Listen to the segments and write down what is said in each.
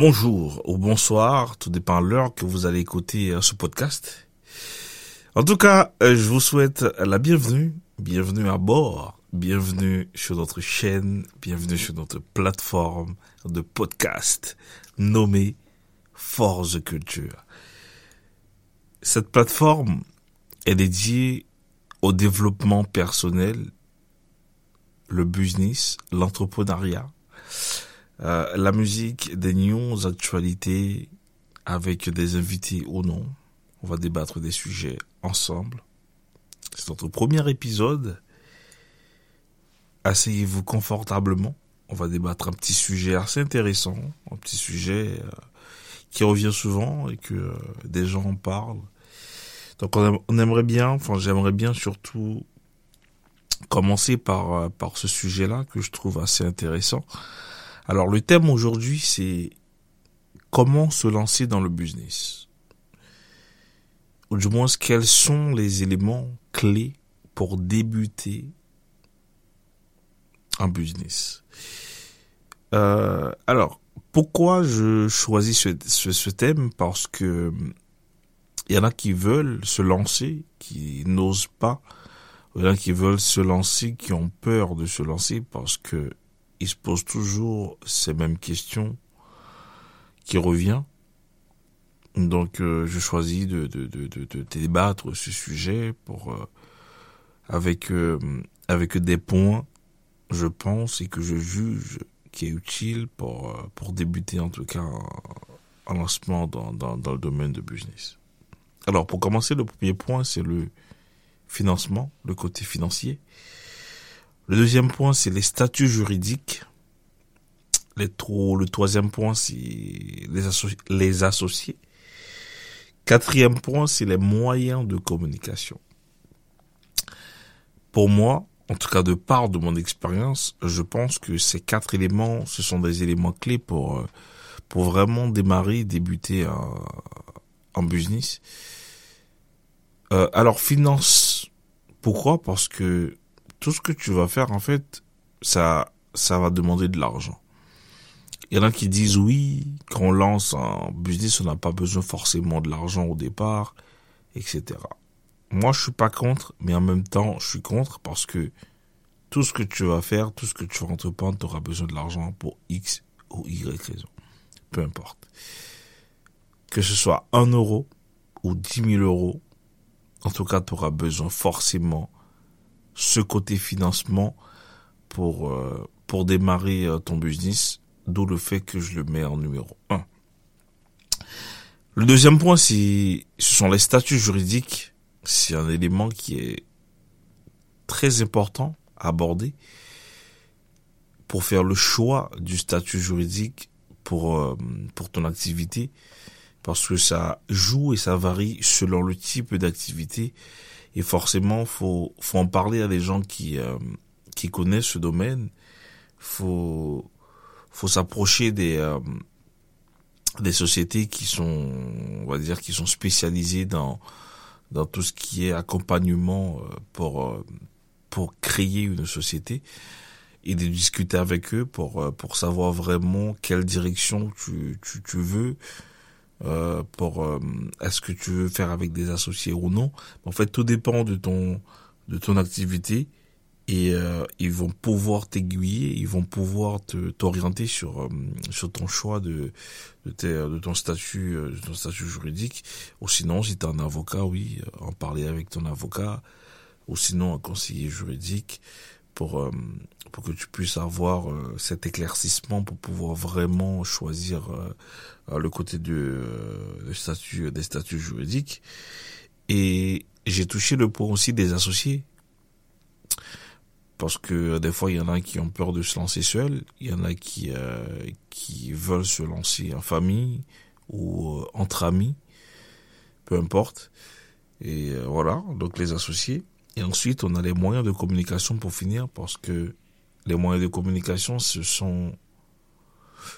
bonjour ou bonsoir, tout dépend l'heure que vous allez écouter euh, ce podcast. En tout cas, euh, je vous souhaite la bienvenue, bienvenue à bord, bienvenue sur notre chaîne, bienvenue sur notre plateforme de podcast nommée Force Culture. Cette plateforme est dédiée au développement personnel, le business, l'entrepreneuriat, euh, la musique, des news, actualités, avec des invités ou non. On va débattre des sujets ensemble. C'est notre premier épisode. Asseyez-vous confortablement. On va débattre un petit sujet assez intéressant, un petit sujet euh, qui revient souvent et que euh, des gens en parlent. Donc on, aimerait bien, enfin j'aimerais bien surtout commencer par par ce sujet-là que je trouve assez intéressant. Alors le thème aujourd'hui c'est comment se lancer dans le business. Ou du moins quels sont les éléments clés pour débuter un business. Euh, alors pourquoi je choisis ce, ce, thème? Parce que il y en a qui veulent se lancer, qui n'osent pas. Il y en a qui veulent se lancer, qui ont peur de se lancer parce que il se pose toujours ces mêmes questions qui revient. Donc euh, je choisis de, de, de, de, débattre ce sujet pour euh, avec euh, avec des points, je pense et que je juge qui est utile pour pour débuter en tout cas un, lancement dans, dans, dans le domaine de business. Alors pour commencer, le premier point c'est le financement, le côté financier. Le deuxième point, c'est les statuts juridiques. Le troisième point, c'est les, associés. Quatrième point, c'est les moyens de communication. Pour moi, en tout cas de part de mon expérience, je pense que ces quatre éléments, ce sont des éléments clés pour euh, pour vraiment démarrer, débuter en, business. Euh, alors finance, pourquoi? Parce que tout ce que tu vas faire, en fait, ça, ça va demander de l'argent. Il y en a qui disent oui, quand on lance un business, on n'a pas besoin forcément de l'argent au départ, etc. Moi, je suis pas contre, mais en même temps, je suis contre parce que tout ce que tu vas faire, tout ce que tu vas entreprendre, tu auras besoin de l'argent pour X ou Y raison. Peu importe. Que ce soit un euro ou dix mille euros, en tout cas, tu auras besoin forcément ce côté financement pour euh, pour démarrer euh, ton business, d'où le fait que je le mets en numéro 1. Le deuxième point, c'est ce sont les statuts juridiques. C'est un élément qui est très important à aborder pour faire le choix du statut juridique pour euh, pour ton activité parce que ça joue et ça varie selon le type d'activité et forcément faut faut en parler à des gens qui euh, qui connaissent ce domaine. Faut faut s'approcher des euh, des sociétés qui sont on va dire qui sont spécialisées dans dans tout ce qui est accompagnement euh, pour pour créer une société et de discuter avec eux pour pour savoir vraiment quelle direction tu tu, tu veux euh, pour euh, est-ce que tu veux faire avec des associés ou non. En fait, tout dépend de ton de ton activité et euh, ils vont pouvoir t'aiguiller, ils vont pouvoir te t'orienter sur sur ton choix de de, tes, de ton statut de ton statut juridique. Ou sinon, si tu un avocat, oui, en parler avec ton avocat. Ou sinon, un conseiller juridique pour euh, pour que tu puisses avoir euh, cet éclaircissement pour pouvoir vraiment choisir euh, le côté du, statut des statuts juridiques et j'ai touché le point aussi des associés parce que des fois il y en a qui ont peur de se lancer seuls, il y en a qui qui veulent se lancer en famille ou entre amis, peu importe. Et voilà, donc les associés. Et ensuite, on a les moyens de communication pour finir, parce que les moyens de communication, ce sont,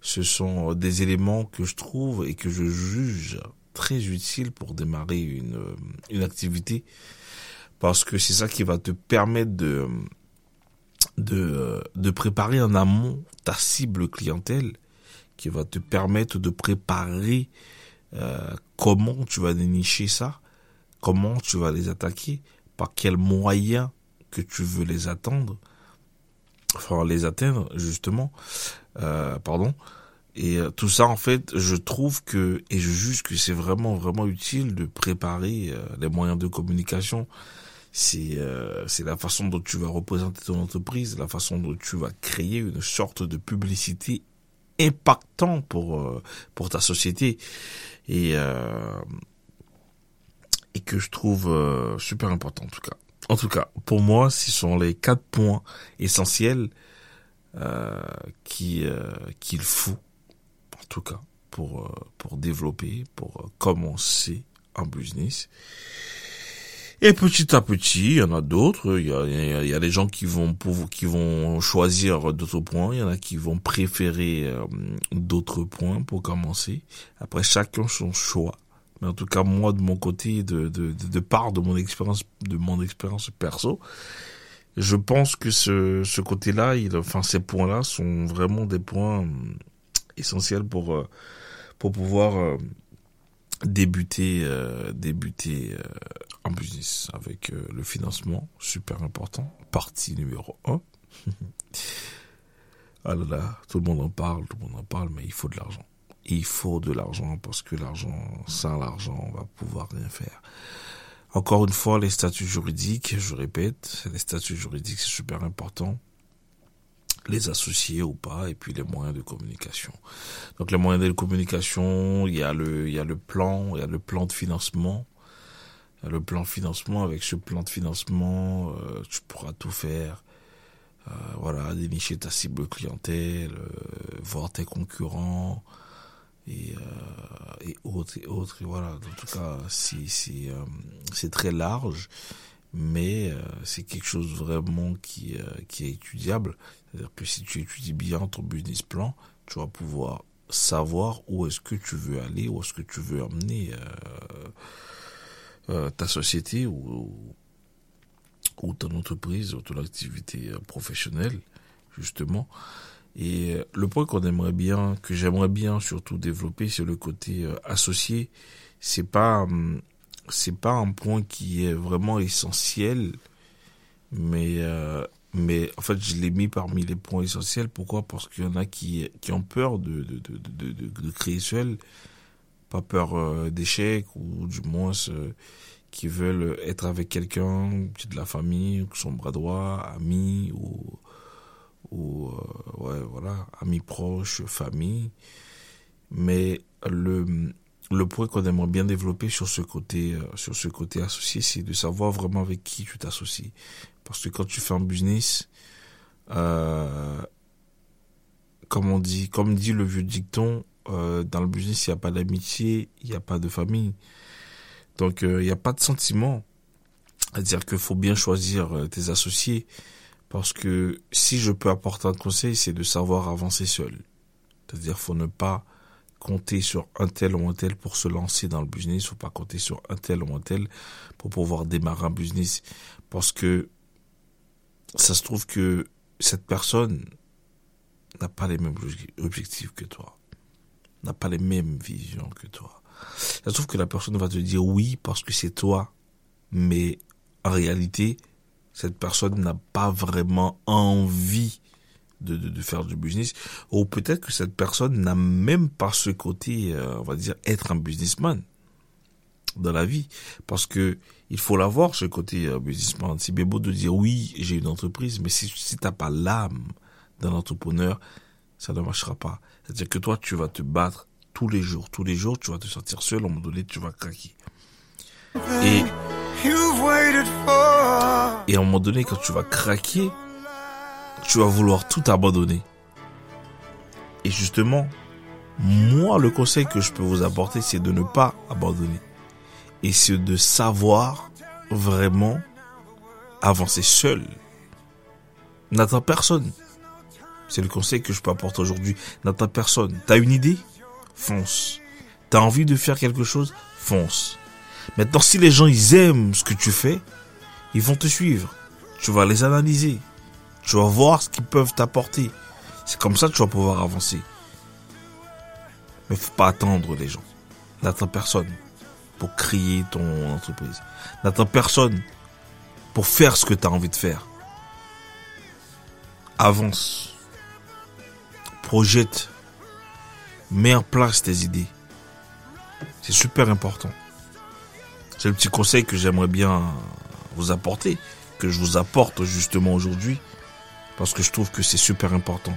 ce sont des éléments que je trouve et que je juge très utiles pour démarrer une, une activité, parce que c'est ça qui va te permettre de, de, de préparer en amont ta cible clientèle, qui va te permettre de préparer euh, comment tu vas dénicher ça, comment tu vas les attaquer, par quels moyens que tu veux les attendre, enfin les atteindre justement, euh, pardon. Et euh, tout ça, en fait, je trouve que, et je juge que c'est vraiment, vraiment utile de préparer euh, les moyens de communication. C'est c'est la façon dont tu vas représenter ton entreprise, la façon dont tu vas créer une sorte de publicité impactant pour pour ta société et et que je trouve super important en tout cas. En tout cas, pour moi, ce sont les quatre points essentiels euh, qui euh, qu'il faut, en tout cas, pour euh, pour développer, pour commencer un business. Et petit à petit, il y en a d'autres. Il y a, il y a, des gens qui vont qui vont choisir d'autres points. Il y en a qui vont préférer d'autres points pour commencer. Après, chacun son choix. Mais en tout cas, moi, de mon côté, de, de, de, part de mon expérience, de mon expérience perso, je pense que ce, ce côté-là, il, enfin, ces points-là sont vraiment des points hum, essentiels pour, euh, pour pouvoir euh, débuter, euh, débuter en business avec le financement, super important, partie numéro un. ah là là, tout le monde en parle, tout le monde en parle, mais il faut de l'argent il faut de l'argent parce que l'argent, sans l'argent, on va pouvoir rien faire. Encore une fois, les statuts juridiques, je répète, les statuts juridiques, c'est super important. Les associés ou pas, et puis les moyens de communication. Donc les moyens de communication, il y a le, il y a le plan, il y a le plan de financement. Il y a le plan de financement. Avec ce plan de financement, euh, tu pourras tout faire. Euh, voilà, dénicher ta cible clientèle, euh, voir tes concurrents, et, euh, et autres et autres. Et voilà, en tout cas, c'est euh, très large, mais euh, c'est quelque chose vraiment qui qui est étudiable. C'est-à-dire que si tu étudies bien ton business plan, tu vas pouvoir savoir où est-ce que tu veux aller, où est-ce que tu veux amener ta société ou ou ton entreprise ou ton activité professionnelle justement et euh, le point qu'on aimerait bien, que j'aimerais bien surtout développer, c'est le côté euh, associé. C'est pas, hum, c'est pas un point qui est vraiment essentiel, mais euh, mais en fait je l'ai mis parmi les points essentiels. Pourquoi? Parce qu'il y en a qui qui ont peur de de de de, de, créer seul, pas peur d'échec ou du moins qui veulent être avec quelqu'un, de la famille, son bras droit, ami ou ou euh, ouais voilà amis proches famille. Mais le le point qu'on aimerait bien développer sur ce côté euh, sur ce côté associé c'est de savoir vraiment avec qui tu t'associes. Parce que quand tu fais un business euh, comme on dit comme dit le vieux dicton dans le business il n'y a pas d'amitié il n'y a pas de famille. Donc il n'y a pas de sentiment. À dire qu'il faut bien choisir tes associés parce que si je peux apporter un conseil, c'est de savoir avancer seul. C'est-à-dire, faut ne pas compter sur un tel ou un tel pour se lancer dans le business, faut pas compter sur un tel ou un tel pour pouvoir démarrer un business. Parce que ça se trouve que cette personne n'a pas les mêmes objectifs que toi, n'a pas les mêmes visions que toi. Ça se trouve que la personne va te dire oui parce que c'est toi, mais en réalité, cette personne n'a pas vraiment envie de, de, de, faire du business, ou peut-être que cette personne n'a même pas ce côté, euh, on va dire, être un businessman dans la vie, parce que il faut l'avoir ce côté euh, businessman. C'est bien beau de dire oui, j'ai une entreprise, mais si, si t'as pas l'âme d'un entrepreneur, ça ne marchera pas. C'est-à-dire que toi, tu vas te battre tous les jours, tous les jours, tu vas te sentir seul, à un moment donné, tu vas craquer. Et et à un moment donné, quand tu vas craquer, tu vas vouloir tout abandonner. Et justement, moi, le conseil que je peux vous apporter, c'est de ne pas abandonner. Et c'est de savoir vraiment avancer seul. N'attends personne. C'est le conseil que je peux apporter aujourd'hui. N'attends personne. T'as une idée? Fonce. T'as envie de faire quelque chose? Fonce. Maintenant, si les gens, ils aiment ce que tu fais, ils vont te suivre. Tu vas les analyser. Tu vas voir ce qu'ils peuvent t'apporter. C'est comme ça que tu vas pouvoir avancer. Mais faut pas attendre les gens. N'attends personne pour crier ton entreprise. N'attends personne pour faire ce que tu as envie de faire. Avance. Projette. Mets en place tes idées. C'est super important. C'est le petit conseil que j'aimerais bien vous apporter, que je vous apporte justement aujourd'hui, parce que je trouve que c'est super important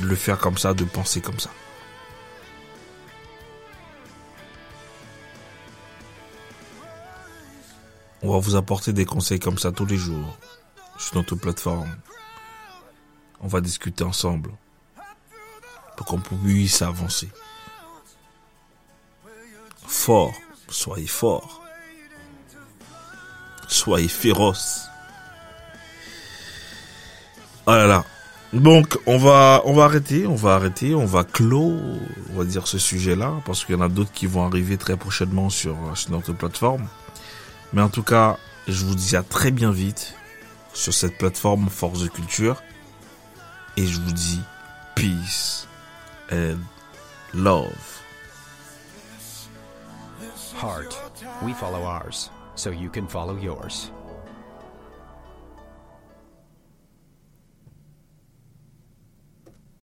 de le faire comme ça, de penser comme ça. On va vous apporter des conseils comme ça tous les jours sur notre plateforme. On va discuter ensemble pour qu'on puisse avancer. Fort, soyez fort. Soyez féroce. Oh là là. Donc on va on va arrêter, on va arrêter, on va clore, on va dire ce sujet-là parce qu'il y en a d'autres qui vont arriver très prochainement sur, sur notre plateforme. Mais en tout cas, je vous dis à très bien vite sur cette plateforme Force de Culture. Et je vous dis peace and love. Heart. We follow ours, so you can follow yours.